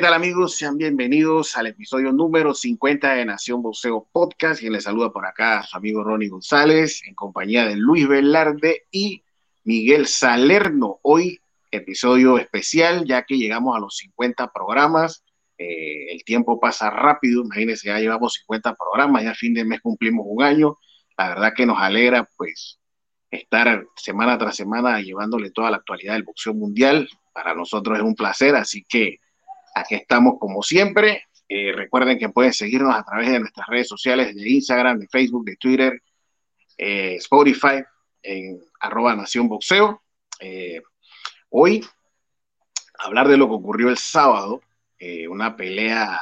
¿Qué tal amigos? Sean bienvenidos al episodio número 50 de Nación Boxeo Podcast. Quien les saluda por acá su amigo Ronnie González en compañía de Luis Velarde y Miguel Salerno. Hoy episodio especial ya que llegamos a los 50 programas. Eh, el tiempo pasa rápido, imagínense, ya llevamos 50 programas, ya a fin de mes cumplimos un año. La verdad que nos alegra pues estar semana tras semana llevándole toda la actualidad del boxeo mundial. Para nosotros es un placer, así que Aquí estamos como siempre. Eh, recuerden que pueden seguirnos a través de nuestras redes sociales de Instagram, de Facebook, de Twitter, eh, Spotify, en arroba Nación Boxeo. Eh, hoy, hablar de lo que ocurrió el sábado, una pelea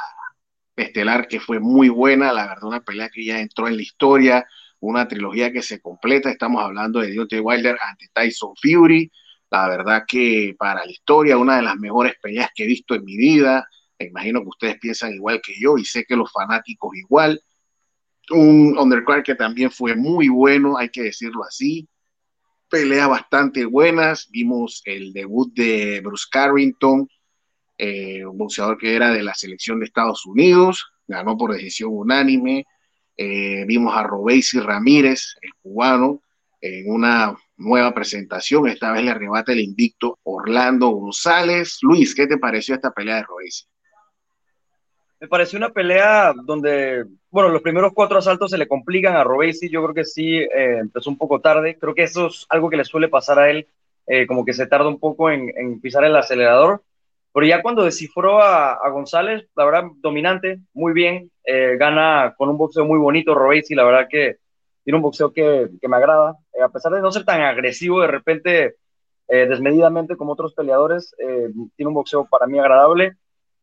estelar que fue muy buena, la verdad, una pelea que ya entró en la historia, una trilogía que se completa. Estamos hablando de Deontay Wilder ante Tyson Fury, la verdad que para la historia, una de las mejores peleas que he visto en mi vida. Me imagino que ustedes piensan igual que yo y sé que los fanáticos igual. Un undercard que también fue muy bueno, hay que decirlo así. Peleas bastante buenas. Vimos el debut de Bruce Carrington, eh, un boxeador que era de la selección de Estados Unidos. Ganó por decisión unánime. Eh, vimos a Robesi Ramírez, el cubano, en una nueva presentación. Esta vez le arrebata el invicto Orlando González. Luis, ¿qué te pareció esta pelea de Royce? Me pareció una pelea donde, bueno, los primeros cuatro asaltos se le complican a Robesi. Yo creo que sí eh, empezó un poco tarde. Creo que eso es algo que le suele pasar a él, eh, como que se tarda un poco en, pisar el acelerador. Pero ya cuando descifró a, González, la verdad, dominante, muy bien. Eh, gana con un boxeo muy bonito Robesi, la verdad que tiene un boxeo que, que me agrada, eh, a pesar de no ser tan agresivo de repente, eh, desmedidamente como otros peleadores, eh, tiene un boxeo para mí agradable.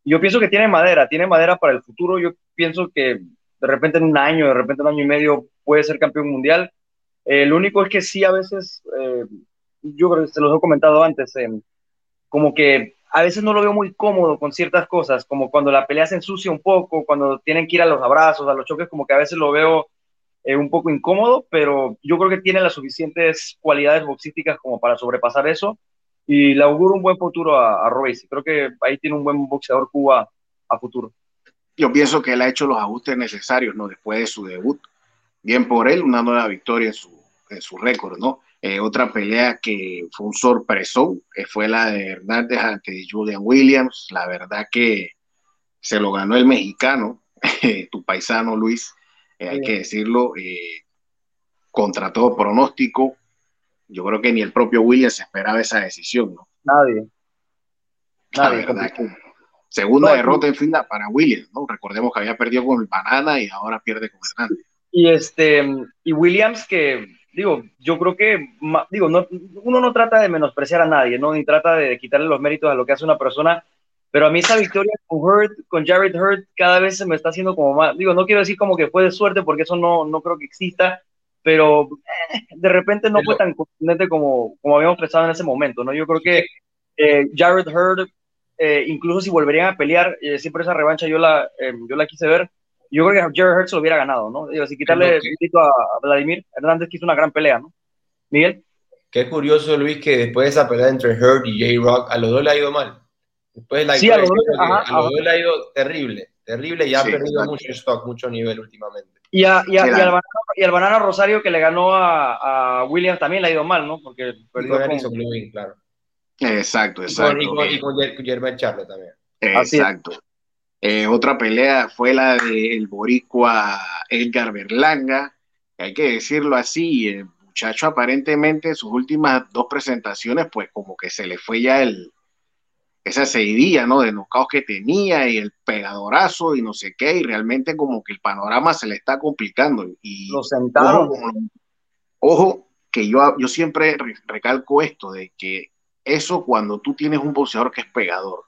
Yo pienso que tiene madera, tiene madera para el futuro. Yo pienso que de repente en un año, de repente en un año y medio puede ser campeón mundial. lo único es que sí, a veces, yo creo que se los he comentado antes, como que a veces no lo veo muy cómodo con ciertas cosas, como cuando la pelea se ensucia un poco, cuando tienen que ir a los abrazos, a los choques, como que a veces lo veo eh, un poco incómodo, pero yo creo que tiene las suficientes cualidades boxísticas como para sobrepasar eso y le auguro un buen futuro a, a Royce. Creo que ahí tiene un buen boxeador Cuba a futuro. Yo pienso que él ha hecho los ajustes necesarios, ¿no? Después de su debut. Bien por él, una nueva victoria en su, en su récord, ¿no? Eh, otra pelea que fue un sorpresón eh, fue la de Hernández ante Julian Williams. La verdad que se lo ganó el mexicano, tu paisano Luis. Eh, hay que decirlo, eh, contra todo pronóstico. Yo creo que ni el propio Williams esperaba esa decisión, ¿no? Nadie. Nadie. segunda derrota en fila para Williams, ¿no? Recordemos que había perdido con el Banana y ahora pierde con Hernández. Y este, y Williams que, digo, yo creo que, digo, no, uno no trata de menospreciar a nadie, ¿no? Ni trata de quitarle los méritos a lo que hace una persona, pero a mí esa victoria con Hurt, con Jared Hurt, cada vez se me está haciendo como más, digo, no quiero decir como que fue de suerte, porque eso no, no creo que exista, pero eh, de repente no fue tan contundente como, como habíamos pensado en ese momento, ¿no? Yo creo que eh, Jared Hurt, eh, incluso si volverían a pelear, siempre esa revancha yo la, yo la quise ver, yo creo que Jared Hurt se lo hubiera ganado, ¿no? Digo, si quitarle el a Vladimir Hernández, que hizo una gran pelea, ¿no? Miguel. Qué curioso, Luis, que después de esa pelea entre Hurt y J-Rock, a los dos le ha ido mal. Después la sí, a los dos, le ha ido terrible, terrible y ha perdido mucho stock, mucho nivel últimamente. Y, a, y, a, y, al, banana, Rosario que le ganó a, a, Williams también le ha ido mal, ¿no? Porque perdió con, claro. Exacto, exacto. Y con, y con, Germán Charlo también. Exacto. Eh, otra pelea fue la del boricua Edgar Berlanga. Hay que decirlo así, el muchacho aparentemente sus últimas dos presentaciones, pues como que se le fue ya el, esa seguidilla, ¿no? De nocaos que tenía y el pegadorazo y no sé qué, y realmente como que el panorama se le está complicando. Y Lo sentaron. Ojo, que yo, yo siempre recalco esto, de que eso cuando tú tienes un boxeador que es pegador,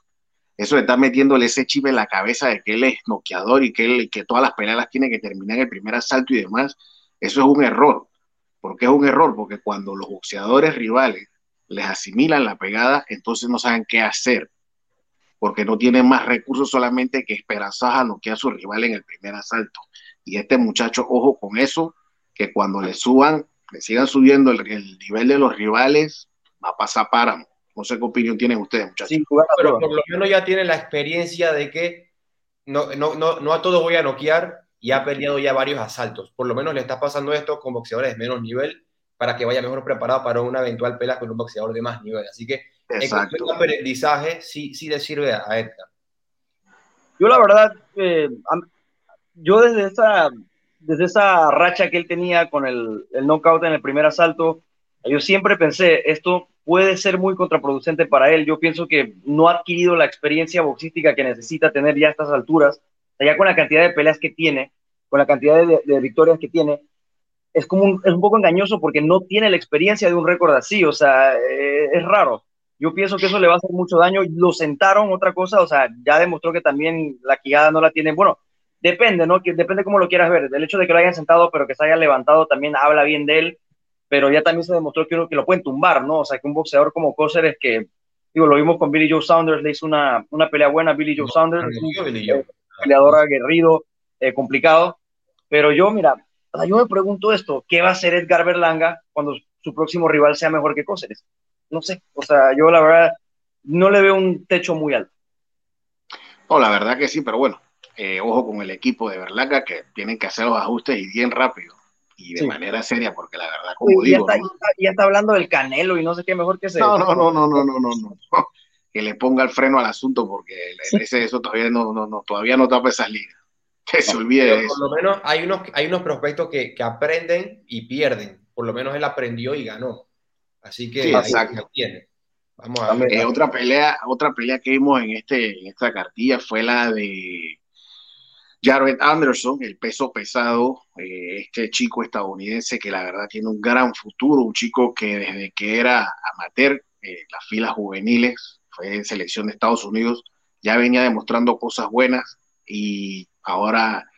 eso de estar metiéndole ese chip en la cabeza de que él es noqueador y que, él, que todas las peleas las tiene que terminar en el primer asalto y demás, eso es un error. ¿Por qué es un error? Porque cuando los boxeadores rivales les asimilan la pegada, entonces no saben qué hacer, porque no tienen más recursos solamente que esperanzas a noquear a su rival en el primer asalto. Y este muchacho, ojo con eso, que cuando le suban, le sigan subiendo el, nivel de los rivales, va a pasar páramo. No sé qué opinión tienen ustedes, muchachos. pero por lo menos ya tiene la experiencia de que no, no, no, no a todos voy a noquear y ha peleado ya varios asaltos. Por lo menos le está pasando esto con boxeadores de menos nivel para que vaya mejor preparado para una eventual pelea con un boxeador de más nivel. Así que Exacto. en aprendizaje sí, sí le sirve a Edgar. Yo la verdad, eh, yo desde esa, desde esa racha que él tenía con el, el knockout en el primer asalto, yo siempre pensé, esto puede ser muy contraproducente para él. Yo pienso que no ha adquirido la experiencia boxística que necesita tener ya a estas alturas, ya con la cantidad de peleas que tiene, con la cantidad de, victorias que tiene, es como un, es un poco engañoso porque no tiene la experiencia de un récord así, o sea, eh, es raro. Yo pienso que eso le va a hacer mucho daño. Lo sentaron, otra cosa, o sea, ya demostró que también la quijada no la tiene. Bueno, depende, ¿no? Que depende cómo lo quieras ver. El hecho de que lo hayan sentado, pero que se haya levantado, también habla bien de él. Pero ya también se demostró que uno que lo pueden tumbar, ¿no? O sea, que un boxeador como Coser es que, digo, lo vimos con Billy Joe Saunders, le hizo una, una pelea buena a Billy Joe Saunders, un peleador aguerrido, eh, complicado. Pero yo, mira, yo me pregunto esto, ¿qué va a hacer Edgar Berlanga cuando su próximo rival sea mejor que Cóceres? no sé, o sea, yo la verdad no le veo un techo muy alto. No, la verdad que sí, pero bueno, eh, ojo con el equipo de Berlaca que tienen que hacer los ajustes y bien rápido y de manera seria, porque la verdad, como digo. Ya está, ya está, hablando del canelo y no sé qué mejor que se. No, no, no, no, no, no, no, no. Que le ponga el freno al asunto, porque ese, eso todavía no, no, no, todavía no tapa esas ligas. Que se olvide de eso. Por lo menos hay unos, hay unos prospectos que, que aprenden y pierden. Por lo menos él aprendió y ganó. Así que tiene. Vamos a ver. Eh, otra pelea, otra pelea que vimos en este, en esta cartilla fue la de Jared Anderson, el peso pesado, eh, este chico estadounidense que la verdad tiene un gran futuro, un chico que desde que era amateur, eh, las filas juveniles, fue en selección de Estados Unidos, ya venía demostrando cosas buenas y ahora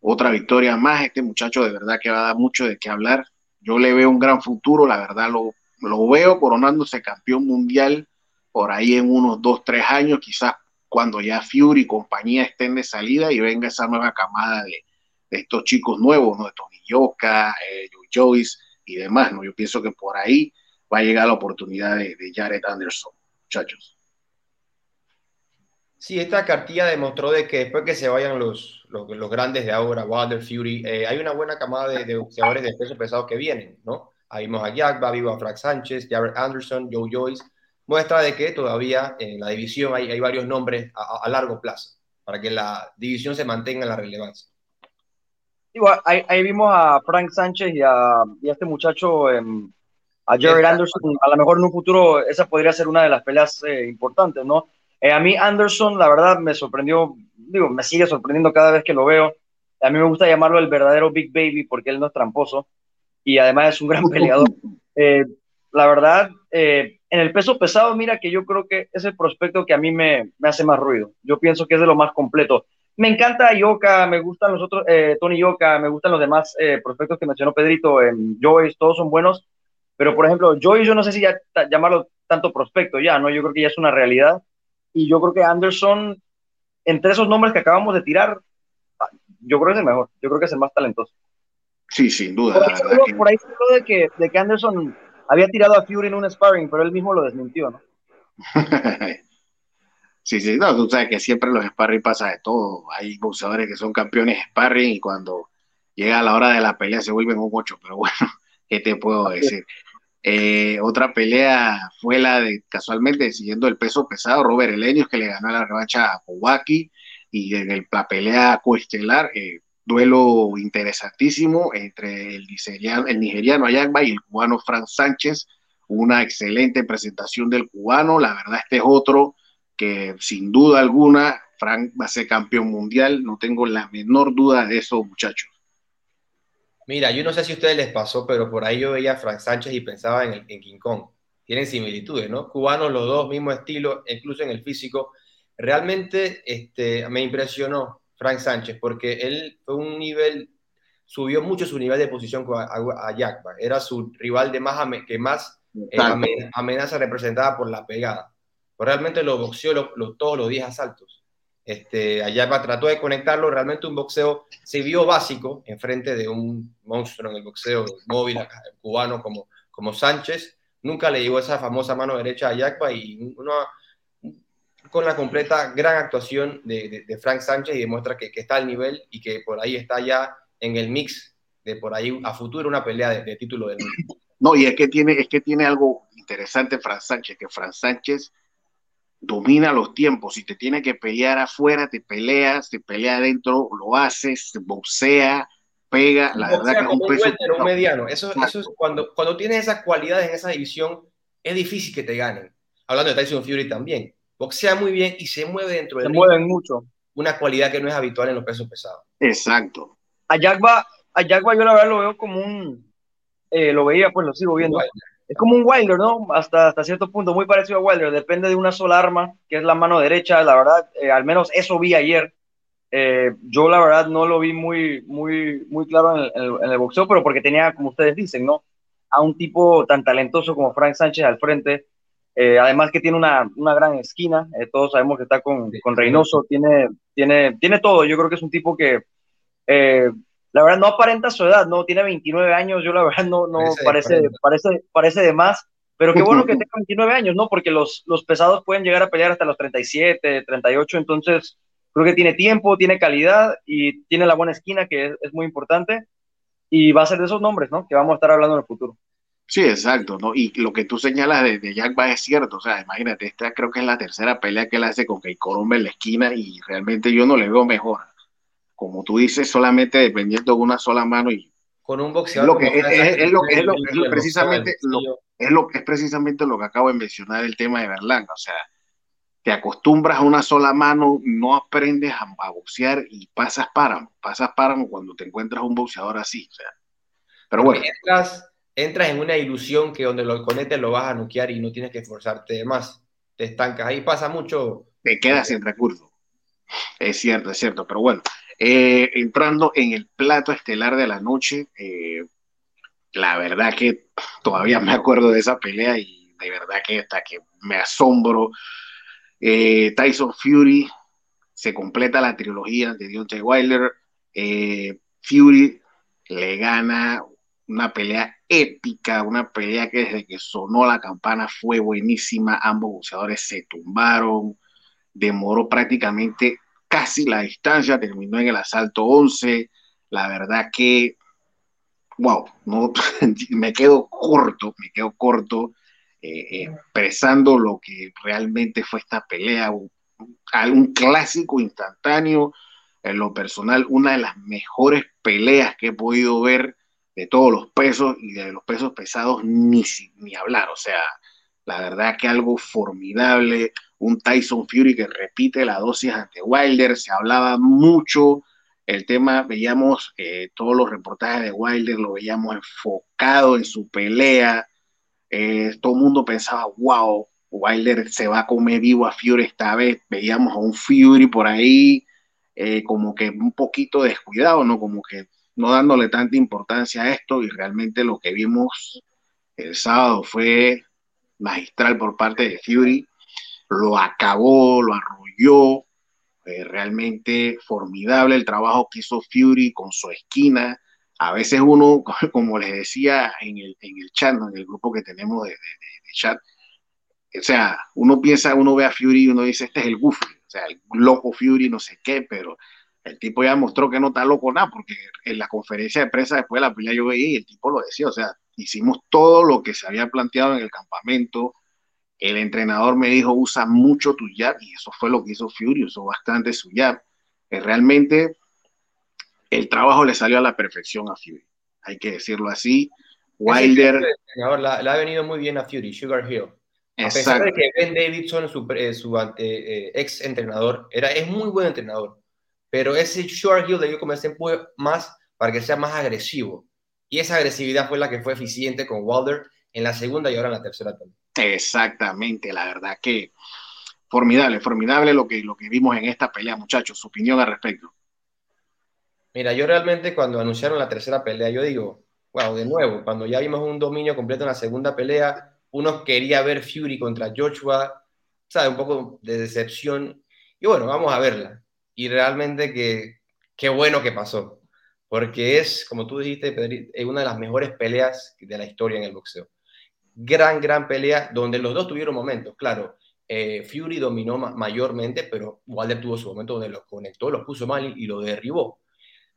otra victoria más. Este muchacho de verdad que va a dar mucho de qué hablar. Yo le veo un gran futuro, la verdad lo lo veo coronándose campeón mundial por ahí en unos dos, tres años, quizás cuando ya Fury y compañía estén de salida y venga esa nueva camada de, estos chicos nuevos, ¿no? De Tony Yoka, eh, Joyce y demás, ¿no? Yo pienso que por ahí va a llegar la oportunidad de, Jared Anderson, muchachos. Sí, esta cartilla demostró de que después que se vayan los, los, grandes de ahora, Wilder, Fury, eh, hay una buena camada de, de boxeadores de peso pesado que vienen, ¿no? Ahí vimos a Jack, vivo a Frank Sánchez, Jared Anderson, Joe Joyce. Muestra de que todavía en la división hay, hay varios nombres a, largo plazo para que la división se mantenga en la relevancia. Igual, ahí, vimos a Frank Sánchez y a, este muchacho, em, a Jared Anderson. A lo mejor en un futuro esa podría ser una de las peleas eh, importantes, ¿no? Eh, a mí Anderson, la verdad, me sorprendió, digo, me sigue sorprendiendo cada vez que lo veo. A mí me gusta llamarlo el verdadero Big Baby porque él no es tramposo y además es un gran peleador. Eh, la verdad, eh, en el peso pesado, mira que yo creo que es el prospecto que a mí me, me, hace más ruido. Yo pienso que es de lo más completo. Me encanta Yoka, me gustan los otros, eh, Tony Yoka, me gustan los demás prospectos que mencionó Pedrito, Joyce, todos son buenos, pero por ejemplo, Joyce yo no sé si ya llamarlo tanto prospecto ya, ¿no? Yo creo que ya es una realidad. Y yo creo que Anderson, entre esos nombres que acabamos de tirar, yo creo que es el mejor, yo creo que es el más talentoso. Sí, sin duda. Por ahí, se habló, de, que, de que Anderson había tirado a Fury en un sparring, pero él mismo lo desmintió, ¿no? sí, sí, no, tú sabes que siempre los sparring pasa de todo. Hay boxeadores que son campeones sparring y cuando llega la hora de la pelea se vuelven un ocho, pero bueno, ¿qué te puedo decir? Eh, otra pelea fue la de, casualmente, siguiendo el peso pesado, Robert Elenius, que le ganó la revancha a Kowaki, y en la pelea coestelar, eh, duelo interesantísimo entre el nigeriano, el y el cubano Frank Sánchez. Una excelente presentación del cubano. La verdad, este es otro que sin duda alguna Frank va a ser campeón mundial. No tengo la menor duda de eso, muchachos. Mira, yo no sé si a ustedes les pasó, pero por ahí yo veía a Frank Sánchez y pensaba en, en King Kong. Tienen similitudes, ¿no? Cubanos los dos, mismo estilo, incluso en el físico. Realmente este, me impresionó Frank Sánchez, porque él fue un nivel, subió mucho su nivel de posición a, a, Era su rival de más que más eh, amenaza representada por la pegada. Pero realmente lo boxeó todos los 10 asaltos. Este, a trató de conectarlo, realmente un boxeo se vio básico en frente de un monstruo en el boxeo móvil cubano como, como Sánchez. nunca le llegó esa famosa mano derecha a Yagba y con la completa gran actuación de, de, Frank Sánchez y demuestra que, está al nivel y que por ahí está ya en el mix de por ahí a futuro una pelea de, de título del mundo. No, y es que tiene, es que tiene algo interesante Frank Sánchez, que Frank Sánchez domina los tiempos. Si te tiene que pelear afuera, te peleas, te pelea adentro, lo haces, boxea, pega. La verdad que es un peso. Un mediano. Eso, eso es cuando, cuando tienes esas cualidades en esa división, es difícil que te ganen. Hablando de Tyson Fury también. Boxea muy bien y se mueve dentro de. Se mueven mucho. Una cualidad que no es habitual en los pesos pesados. Exacto. A Yagba, a yo la verdad lo veo como un. Eh, lo veía, pues lo sigo viendo es como un Wilder, ¿no? Hasta, hasta cierto punto, muy parecido a Wilder. Depende de una sola arma, que es la mano derecha. La verdad, eh, al menos eso vi ayer. Eh, yo, la verdad, no lo vi muy, muy, muy claro en el, boxeo, pero porque tenía, como ustedes dicen, ¿no? A un tipo tan talentoso como Frank Sánchez al frente. Eh, además que tiene una, una gran esquina. todos sabemos que está con, con Reynoso. Tiene, tiene, tiene todo. Yo creo que es un tipo que la verdad no aparenta su edad, no tiene 29 años, yo la verdad no, no parece, parece, parece, de más, pero qué bueno que tenga 29 años, ¿no? Porque los, los pesados pueden llegar a pelear hasta los 37, 38, entonces creo que tiene tiempo, tiene calidad y tiene la buena esquina, que es, muy importante, y va a ser de esos nombres, ¿no? Que vamos a estar hablando en el futuro. Sí, exacto, ¿no? Y lo que tú señalas de, de Jack Va es cierto, o sea, imagínate, esta creo que es la tercera pelea que él hace con Keiko en la esquina y realmente yo no le veo mejor como tú dices, solamente dependiendo de una sola mano y con un boxeador. es, lo, es, lo, precisamente lo, es lo que es precisamente lo que acabo de mencionar el tema de Berlanga, o sea, te acostumbras a una sola mano, no aprendes a, boxear y pasas páramo, pasas páramo cuando te encuentras un boxeador así, o sea. Pero bueno. Entras, entras en una ilusión que donde lo conectes lo vas a nuquear y no tienes que esforzarte más. Te estancas, ahí pasa mucho. Te quedas sin recursos. Es cierto, es cierto, pero bueno, eh, entrando en el plato estelar de la noche, eh, la verdad que todavía me acuerdo de esa pelea y de verdad que hasta que me asombro. Eh, Tyson Fury se completa la trilogía de Deontay Wilder. Fury le gana una pelea épica, una pelea que desde que sonó la campana fue buenísima. Ambos boxeadores se tumbaron, demoró prácticamente casi la distancia, terminó en el asalto 11. La verdad que, wow, no, me quedo corto, me quedo corto eh, expresando lo que realmente fue esta pelea, un, un clásico instantáneo, en lo personal, una de las mejores peleas que he podido ver de todos los pesos y de los pesos pesados, ni, ni hablar, o sea, la verdad que algo formidable, un Tyson Fury que repite la dosis ante Wilder, se hablaba mucho el tema, veíamos eh, todos los reportajes de Wilder, lo veíamos enfocado en su pelea, eh, todo el mundo pensaba, wow, Wilder se va a comer vivo a Fury esta vez, veíamos a un Fury por ahí eh, como que un poquito descuidado, ¿no? Como que no dándole tanta importancia a esto y realmente lo que vimos el sábado fue magistral por parte de Fury, lo acabó, lo arrolló, eh, realmente formidable el trabajo que hizo Fury con su esquina. A veces uno, como les decía en el, en el chat, en el grupo que tenemos de, chat, o sea, uno piensa, uno ve a Fury y uno dice, este es el Goofy, o sea, el loco Fury, no sé qué, pero el tipo ya mostró que no está loco nada, porque en la conferencia de prensa después de la pelea yo veía y el tipo lo decía, o sea, hicimos todo lo que se había planteado en el campamento. El entrenador me dijo, usa mucho tu jab, y eso fue lo que hizo Fury, usó bastante su jab. Eh, realmente el trabajo le salió a la perfección a Fury, hay que decirlo así. Wilder. Le ha venido muy bien a Fury, Sugar Hill. A pesar de que Ben Davidson, su, eh, su eh, ex entrenador, era, es muy buen entrenador, pero ese Sugar Hill le dio como ese empuje más para que sea más agresivo. Y esa agresividad fue la que fue eficiente con Wilder en la segunda y ahora en la tercera también. Exactamente, la verdad que formidable, formidable lo que, lo que vimos en esta pelea, muchachos. Su opinión al respecto. Mira, yo realmente cuando anunciaron la tercera pelea, yo digo, wow, de nuevo, cuando ya vimos un dominio completo en la segunda pelea, uno quería ver Fury contra Joshua, sabe, un poco de decepción. Y bueno, vamos a verla. Y realmente que qué bueno que pasó porque es, como tú dijiste, una de las mejores peleas de la historia en el boxeo. Gran, gran pelea donde los dos tuvieron momentos, claro. Eh, Fury dominó mayormente, pero Wilder tuvo su momento donde lo conectó, lo puso mal y, lo derribó.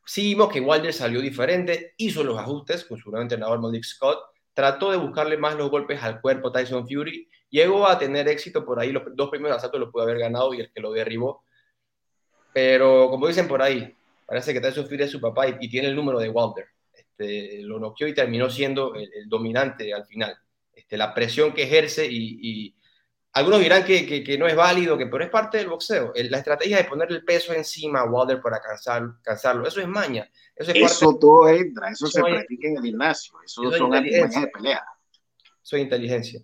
Sí que Wilder salió diferente, hizo los ajustes con su nuevo entrenador Malik Scott, trató de buscarle más los golpes al cuerpo Tyson Fury, llegó a tener éxito por ahí, los dos primeros asaltos los pudo haber ganado y el que lo derribó. Pero como dicen por ahí, parece que Tyson Fury es su papá y, tiene el número de Wilder. Este, lo noqueó y terminó siendo el, dominante al final. Este, la presión que ejerce y algunos dirán que, que, no es válido, que, pero es parte del boxeo. La estrategia de poner el peso encima a Wilder para cansar, cansarlo, eso es maña. Eso, es todo entra, eso, se practica en el gimnasio, eso, son artimañas de pelea. Eso es inteligencia.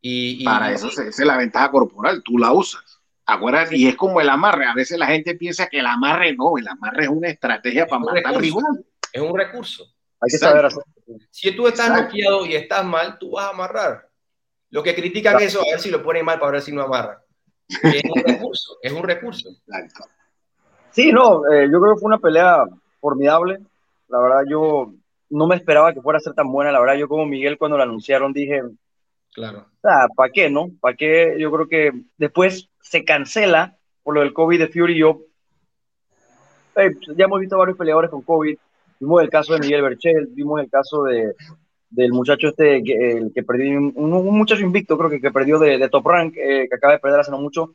Y, para eso es la ventaja corporal, tú la usas. Acuérdate, y es como el amarre. A veces la gente piensa que el amarre no, el amarre es una estrategia para matar al rival. Es un recurso. Hay que saber hacer. Si tú estás noqueado y estás mal, tú vas a amarrar. Los que critican eso, a ver si lo ponen mal para ver si no amarra. Es un recurso, es un recurso. Sí, no, eh, yo creo que fue una pelea formidable. La verdad, yo no me esperaba que fuera a ser tan buena. La verdad, yo como Miguel cuando la anunciaron dije, claro. ¿para qué, no? ¿Para qué? Yo creo que después se cancela por lo del COVID de Fury. Yo, eh, ya hemos visto varios peleadores con COVID. Vimos el caso de Miguel Berchel, vimos el caso de, del muchacho este, que, el que perdió, un, muchacho invicto, creo que, que perdió de, Top Rank, eh, que acaba de perder hace no mucho.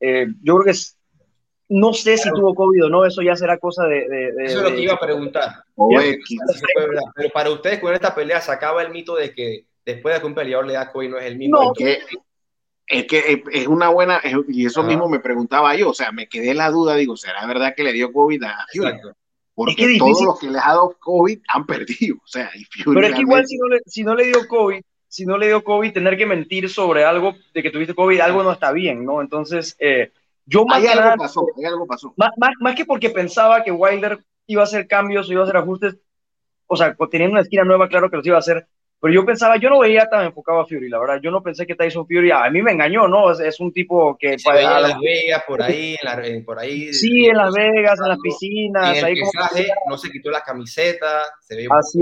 Eh, yo creo que es, no sé si tuvo COVID o no, eso ya será cosa de... eso es lo que iba a preguntar. pero para ustedes con esta pelea se acaba el mito de que después de que un peleador le da COVID no es el mismo. No, es que es una buena, y eso mismo me preguntaba yo, o sea, me quedé la duda, digo, ¿será verdad que le dio COVID a Fury? Porque todos los que les ha dado COVID han perdido. O sea, Pero es que igual si no, le, si no le dio COVID, si no le dio COVID, tener que mentir sobre algo de que tuviste COVID, algo no está bien, ¿no? Entonces, eh, yo más hay algo pasó, hay algo pasó. Más, más, que porque pensaba que Wilder iba a hacer cambios o iba a hacer ajustes, o sea, teniendo una esquina nueva, claro que los iba a hacer, pero yo pensaba, yo no veía tan enfocado a Fury, la verdad. Yo no pensé que Tyson Fury, a mí me engañó, ¿no? Es, un tipo que. Se veía en Las Vegas, por ahí, en por ahí. Sí, en Las Vegas, en las piscinas. ahí como no se quitó la camiseta, se veía Así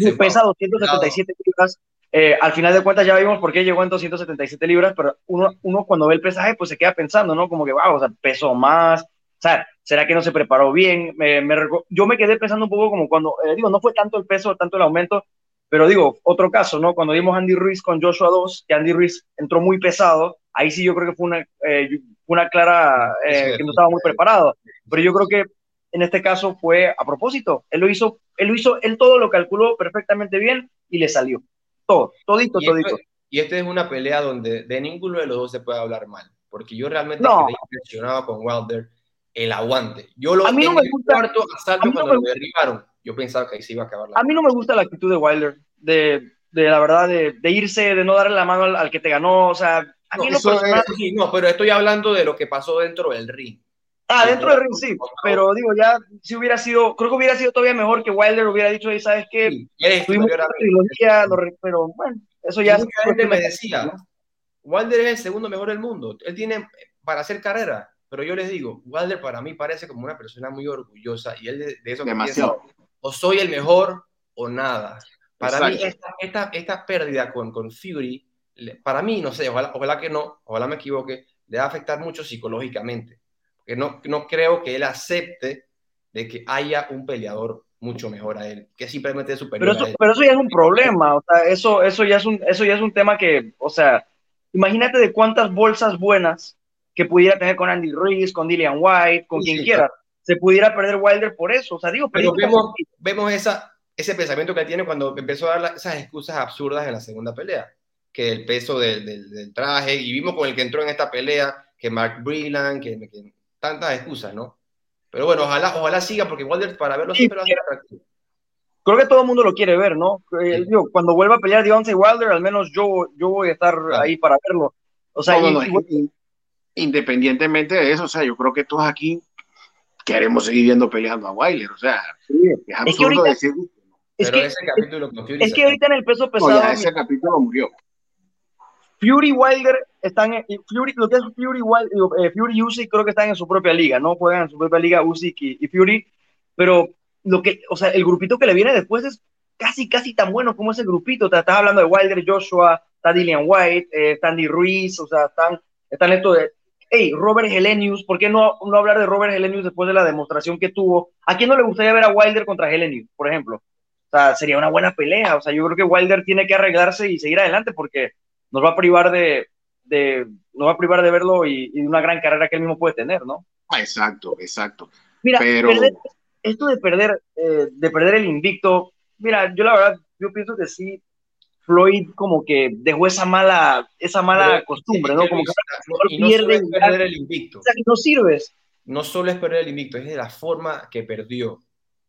es, pesa 277 libras. Eh, al final de cuentas ya vimos por qué llegó en 277 libras, pero uno, uno cuando ve el pesaje, pues se queda pensando, ¿no? Como que, wow, o sea, peso más. O sea, ¿será que no se preparó bien? Me, yo me quedé pensando un poco como cuando, eh, digo, no fue tanto el peso, tanto el aumento, pero digo, otro caso, ¿no? Cuando vimos Andy Ruiz con Joshua 2, que Andy Ruiz entró muy pesado, ahí sí yo creo que fue una, eh, una clara eh, que no estaba muy preparado. Pero yo creo que en este caso fue a propósito. Él lo hizo, él lo hizo, él todo lo calculó perfectamente bien y le salió. Todo, todito, todito. y esta es una pelea donde de ninguno de los dos se puede hablar mal, porque yo realmente no. quedé impresionado con Wilder el aguante. Yo lo a mí no me gusta, cuarto asalto cuando lo derribaron yo pensaba que ahí se iba a acabar A mí no me gusta la actitud de Wilder, de, de la verdad, de, de, irse, de no darle la mano al, que te ganó, o sea, a mí no, no, pero estoy hablando de lo que pasó dentro del ring. Ah, dentro del ring sí, pero digo, ya si hubiera sido, creo que hubiera sido todavía mejor que Wilder hubiera dicho, ¿sabes qué? Sí, trilogía, pero bueno, eso ya... Mucha gente me decía, Wilder es el segundo mejor del mundo, él tiene para hacer carrera, pero yo les digo, Wilder para mí parece como una persona muy orgullosa y él de, eso Demasiado o soy el mejor o nada. Para mí, esta, esta, pérdida con, con Fury, para mí, no sé, ojalá, que no, ojalá me equivoque, le va a afectar mucho psicológicamente. Porque no, no creo que él acepte de que haya un peleador mucho mejor a él, que simplemente es superior pero eso, a él. Pero eso ya es un problema, o sea, eso, eso, ya es un, eso ya es un tema que, o sea, imagínate de cuántas bolsas buenas que pudiera tener con Andy Ruiz, con Dillian White, con quien quiera se pudiera perder Wilder por eso. O sea, digo, pero vemos, vemos esa, ese pensamiento que tiene cuando empezó a dar esas excusas absurdas en la segunda pelea, que el peso del, del, traje, y vimos con el que entró en esta pelea, que Mark Breland, que, tantas excusas, ¿no? Pero bueno, ojalá, ojalá siga, porque Wilder para verlo siempre va a ser atractivo. Creo que todo el mundo lo quiere ver, ¿no? Eh, digo, cuando vuelva a pelear Deontay Wilder, al menos yo, yo voy a estar ahí para verlo. O sea, independientemente de eso, o sea, yo creo que todos aquí queremos seguir viendo peleando a Wilder. O sea, es absurdo decir. Es que, ese capítulo es que ahorita en el peso pesado. ese capítulo murió. Fury Wilder están en, Fury, lo que es Fury Wilder, eh, Fury Usyk creo que están en su propia liga, ¿no? Juegan en su propia liga Usyk y, Fury, pero lo que, o sea, el grupito que le viene después es casi, casi tan buenos como ese grupito. Te estás hablando de Wilder, Joshua, está Dillian White, eh, está Andy Ruiz, o sea, están, están estos de, hey, Robert Helenius, ¿por qué no, no hablar de Robert Helenius después de la demostración que tuvo? ¿A quién no le gustaría ver a Wilder contra Helenius, por ejemplo? O sea, sería una buena pelea. O sea, yo creo que Wilder tiene que arreglarse y seguir adelante porque nos va a privar de, de nos va a privar de verlo y, y, de una gran carrera que él mismo puede tener, ¿no? Exacto, exacto. Mira, Pero... perder, esto de perder, eh, de perder el invicto, mira, yo la verdad, yo pienso que sí, Floyd como que dejó esa mala, esa mala Pero, costumbre, ¿no? Como que y no pierde es perder el invicto. O sea, que no sirves. No solo es perder el invicto, es de la forma que perdió.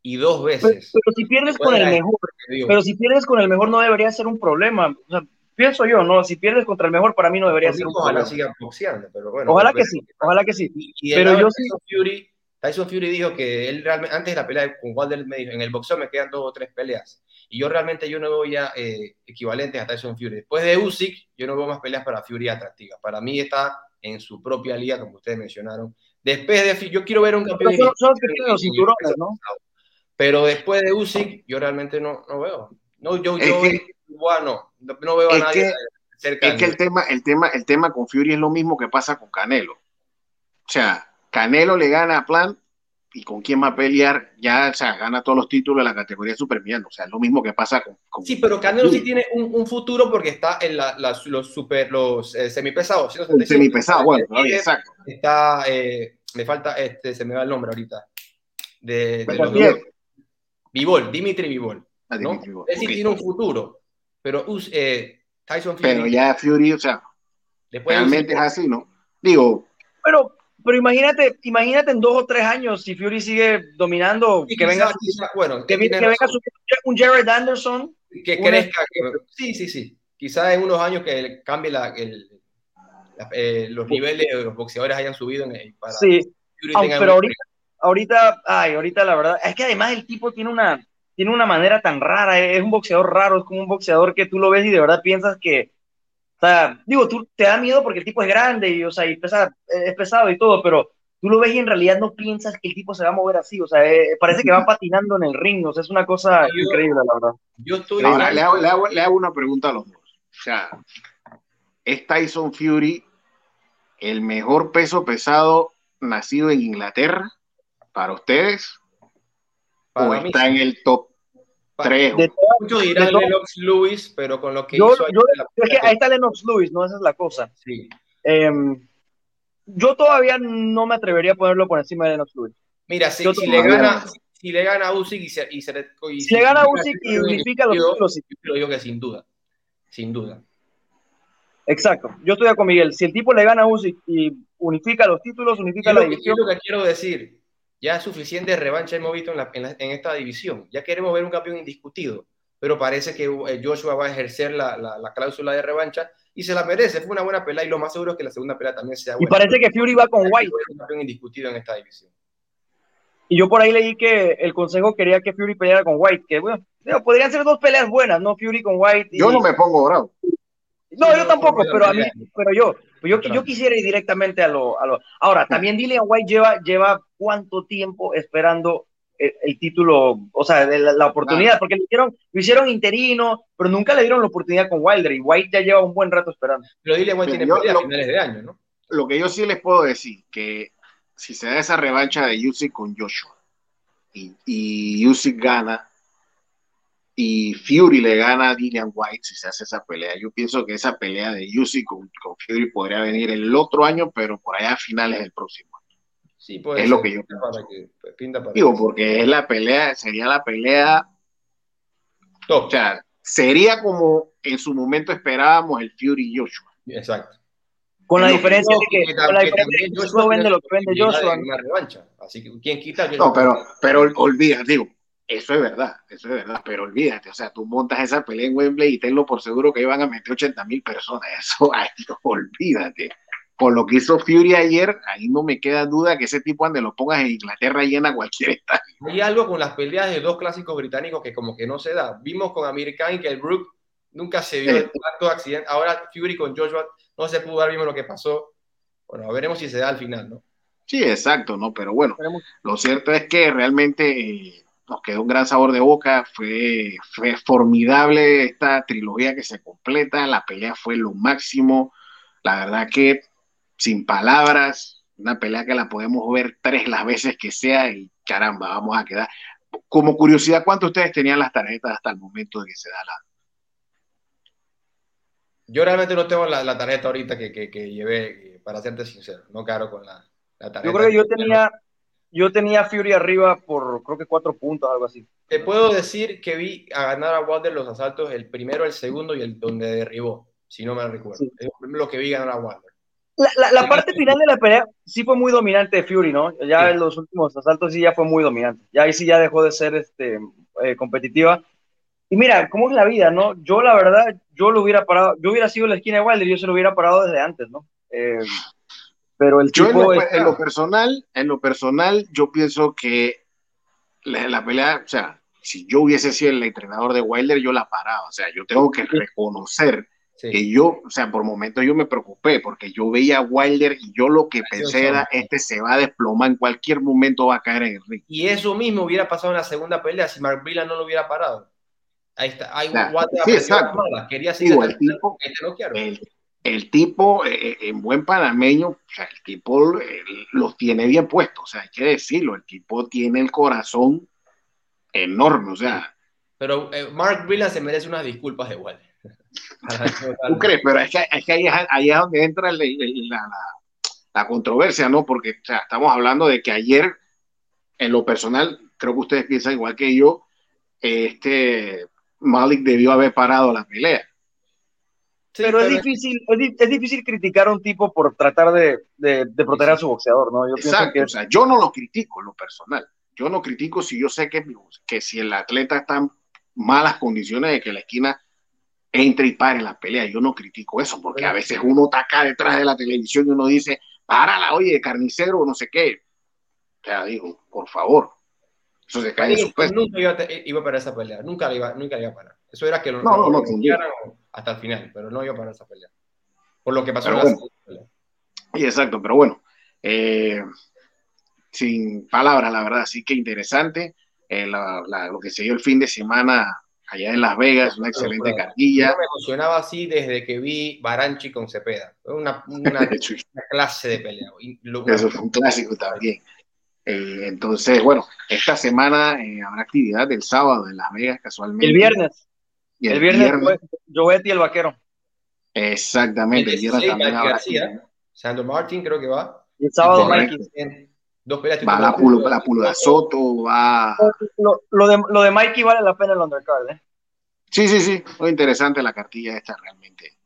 Y dos veces. Pero, pero si pierdes con el mejor, pero si pierdes con el mejor no debería ser un problema. O sea, pienso yo, ¿no? Si pierdes contra el mejor, para mí no debería ser un ojalá problema. sigan boxeando, pero bueno. Ojalá que sí, ojalá que sí. Y, y pero yo sí. Fury, Tyson Fury dijo que él realmente, antes de la pelea con Wilder, me dijo, en el boxeo me quedan dos o tres peleas. Y yo realmente yo no veo ya eh, equivalentes a Tyson Fury. Después de Usyk, yo no veo más peleas para Fury atractivas. Para mí está en su propia liga, como ustedes mencionaron. Después de yo quiero ver un campeón. Pero son, son los que tienen los cinturones, ¿no? Pero después de Usyk, yo realmente no, no veo. No, yo, yo que- bueno, no, no veo a nadie que- cerca. Es que el tema, el tema, el tema con Fury es lo mismo que pasa con Canelo. O sea, Canelo le gana a Plant y con quién va a pelear, ya, o sea, gana todos los títulos de la categoría supermediano. O sea, es lo mismo que pasa con. con- Sí, pero Canelo sí tiene un, un futuro porque está en la, los super, los eh, semipesados. El 165. semipesado, bueno, todavía, exacto. Está, eh, me falta, este, se me va el nombre ahorita. De, de los. Vivol, Dimitri Vivol. Ah, ¿no? Sí ok. tiene un futuro, pero Us- eh, Tyson Fury, Pero ya Fury, o sea, después realmente es así, ¿no? Digo, Pero, pero imagínate, imagínate en dos o tres años si Fury sigue dominando, que venga, quizá- bueno, que, venga un Jared Anderson. que crezca. que- sí, sí, sí. Quizá en unos años que cambie la, el, la- eh, los niveles de los boxeadores hayan subido en el, para Sí, Fury aunque- tenga pero ahorita, ahorita, ay, ahorita la verdad, es que además el tipo tiene una, tiene una manera tan rara, es un boxeador raro, es como un boxeador que tú lo ves y de verdad piensas que, o sea, digo, tú te da miedo porque el tipo es grande y, o sea, y pesa, es pesado y todo, pero tú lo ves y en realidad no piensas que el tipo se va a mover así, o sea, eh, parece que va patinando en el ring, o sea, es una cosa Yo- increíble, la verdad. Yo estoy. ahora le hago, le, hago, le hago una pregunta a los dos. O sea, ¿es Tyson Fury el mejor peso pesado nacido en Inglaterra para ustedes? para ¿O mí, está en el top 3? De Muchos dirán de Lennox Lewis, pero con lo que Yo, hizo. yo- es que ahí está Lennox Lewis, ¿no? Esa es la cosa. Sí. Em, yo todavía no me atrevería a ponerlo por encima de Lennox Lewis. Mira, si, si le gana, si le gana a Usyk y se, y se y Si le gana a Usyk y unifica los títulos, sí. Yo digo que sin duda. Sin duda. Exacto, yo estoy con Miguel. Si el tipo le gana a Usyk y unifica los títulos, unifica la lo, que, división. es lo que quiero decir. Ya suficiente revancha hemos visto en, la- en la- en esta división. Ya queremos ver un campeón indiscutido. Pero parece que eh, Joshua va a ejercer la, la- la cláusula de revancha y se la merece. Fue una buena pelea y lo más seguro es que la segunda pelea también sea Y buena. parece que Fury va con White. ver un campeón indiscutido en esta división. Y yo por ahí leí que el consejo quería que Fury peleara con White. Que bueno, podrían ser dos peleas buenas, ¿no? Fury con White. y- Yo no me pongo bravo. No, Sí, yo no, tampoco, pero a mí, pero yo, pues yo, yo quisiera ir directamente a lo, a lo. Ahora, también Dillian White lleva, lleva cuánto tiempo esperando el, el título, o sea, de la, la oportunidad, porque lo hicieron, lo hicieron interino, pero nunca le dieron la oportunidad con Wilder y White ya lleva un buen rato esperando. Pero dile, White Mira, tiene yo pelea lo- a finales de año, ¿no? Lo que yo sí les puedo decir, que si se da esa revancha de Usyk con Joshua y, y Usyk gana y Fury le gana a Dillian White si se hace esa pelea, yo pienso que esa pelea de Usyk con, con Fury podría venir el otro año, pero por allá a finales del próximo. Sí, puede Es ser. lo que yo Pinta para que, pinta para Digo, que- porque es la pelea, sería la pelea, Top. o sea, sería como en su momento esperábamos el Fury Joshua. Exacto. Con la No, diferencia que, tam- con la que diferencia que Joshua no vende lo que vende Joshua. Una revancha. Así que, ¿quién quita? No, pero, pero olvídate, digo, eso es verdad, eso es verdad, pero olvídate, o sea, tú montas esa pelea en Wembley y tenlo por seguro que iban a meter 80 mil personas, eso, ay, olvídate. Por lo que hizo Fury ayer, ahí no me queda duda que ese tipo ande lo pongas en Inglaterra llena cualquier estadio. Hay algo con las peleas de dos clásicos británicos que como que no se da. Vimos con Amir Khan que el Brook nunca se vio Sí. tanto accidente. Ahora Fury con Joshua no se pudo dar, vimos lo que pasó. Bueno, veremos si se da al final, ¿no? Sí, exacto, ¿no? Pero bueno, lo cierto es que realmente eh, nos quedó un gran sabor de boca, fue, fue formidable esta trilogía que se completa, la pelea fue lo máximo, la verdad que sin palabras, una pelea que la podemos ver tres las veces que sea y caramba, vamos a quedar. Como curiosidad, ¿cuántos ustedes tenían las tarjetas hasta el momento de que se da la... Yo realmente no tengo la, tarjeta ahorita que, que, que, llevé, para serte sincero, no caro con la, la tarjeta. Yo creo que yo tenía, yo tenía Fury arriba por creo que cuatro puntos, algo así. Te puedo decir que vi a ganar a Wilder los asaltos, el primero, el segundo y el donde derribó, si no me recuerdo. Es lo que vi ganar a Wilder. La, la, parte final de la pelea sí fue muy dominante de Fury, ¿no? Ya en los últimos asaltos sí ya fue muy dominante. Ya ahí sí ya dejó de ser este, eh, competitiva. Y mira, ¿cómo es la vida, no? Yo la verdad, yo lo hubiera parado, yo hubiera sido la esquina de Wilder, yo se lo hubiera parado desde antes, ¿no? Eh, pero el yo en lo, personal, en lo personal, yo pienso que la, pelea, o sea, si yo hubiese sido el entrenador de Wilder, yo la paraba. O sea, yo tengo que reconocer que yo, o sea, por momentos yo me preocupé porque yo veía a Wilder y yo lo que pensé era, este se va a desplomar, en cualquier momento va a caer en el ring. Y eso mismo hubiera pasado en la segunda pelea si Mark Villa no lo hubiera parado. Ahí está, hay un sí, exacto. Quería seguir el tipo, el, el tipo, eh, eh, en buen panameño, o sea, el tipo eh, los tiene bien puestos, o sea, hay que decirlo, el tipo tiene el corazón enorme, o sea. Pero Mark Villan se merece unas disculpas igual. ¿Tú crees? Pero es que, es que ahí, ahí, es donde entra la, la, la, controversia, ¿no? Porque o sea, estamos hablando de que ayer, en lo personal, creo que ustedes piensan igual que yo, este Malik debió haber parado la pelea pero, es, difícil, es, difícil criticar a un tipo por tratar de, de, proteger a su boxeador, ¿no? Yo Exacto, que... o sea, yo no lo critico en lo personal. Yo no critico si yo sé que, que si el atleta está en malas condiciones de que la esquina entre y pare la pelea. Yo no critico eso, porque a veces uno está acá detrás de la televisión y uno dice, párala, oye, carnicero, no sé qué. O sea, digo, por favor. Eso se cae en su peso. Nunca iba, iba a parar esa pelea, nunca la iba, nunca iba a parar. Eso era que lo no, no, no, hasta el final, pero no iba para esa pelea. Por lo que pasó en la pelea. Y exacto, pero bueno, eh, sin palabras, la verdad, sí que interesante. Eh, lo que se dio el fin de semana allá en Las Vegas, una excelente cartilla. Yo me emocionaba así desde que vi Baranchi con Cepeda. Una, una, clase de pelea. Eso fue un clásico también. Eh, entonces, bueno, esta semana habrá actividad del sábado en Las Vegas, casualmente. El viernes el, viernes, Jovetti el vaquero. Exactamente. El, el también García, Sandro Martin creo que va. Y el sábado Mikey. Dos peleas. Va la, pul la Pulga Soto, va. Lo, lo, de, lo de Mikey vale la pena el undercard, ¿eh? Sí, sí, sí. Muy interesante la cartilla esta realmente.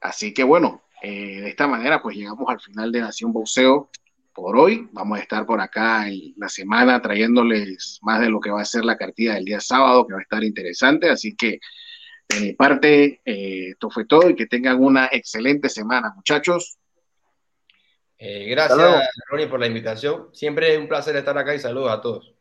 Así que bueno, eh, de esta manera pues llegamos al final de Nación Boxeo por hoy. Vamos a estar por acá en la semana trayéndoles más de lo que va a ser la cartilla del día sábado, que va a estar interesante. Así que de mi parte, eh, esto fue todo y que tengan una excelente semana, muchachos. Eh, gracias, Ronnie, por la invitación. Siempre es un placer estar acá y saludos a todos.